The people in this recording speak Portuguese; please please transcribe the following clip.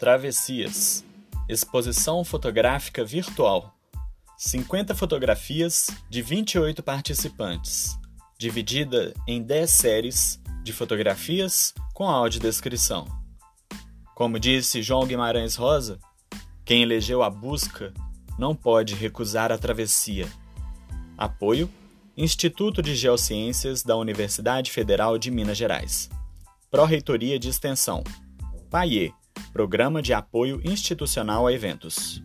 Travessias Exposição fotográfica virtual. 50 fotografias de 28 participantes, dividida em 10 séries de fotografias com audiodescrição. Como disse João Guimarães Rosa, quem elegeu a busca não pode recusar a travessia. Apoio Instituto de Geociências da Universidade Federal de Minas Gerais. Pró-Reitoria de Extensão. PAIE Programa de Apoio Institucional a Eventos.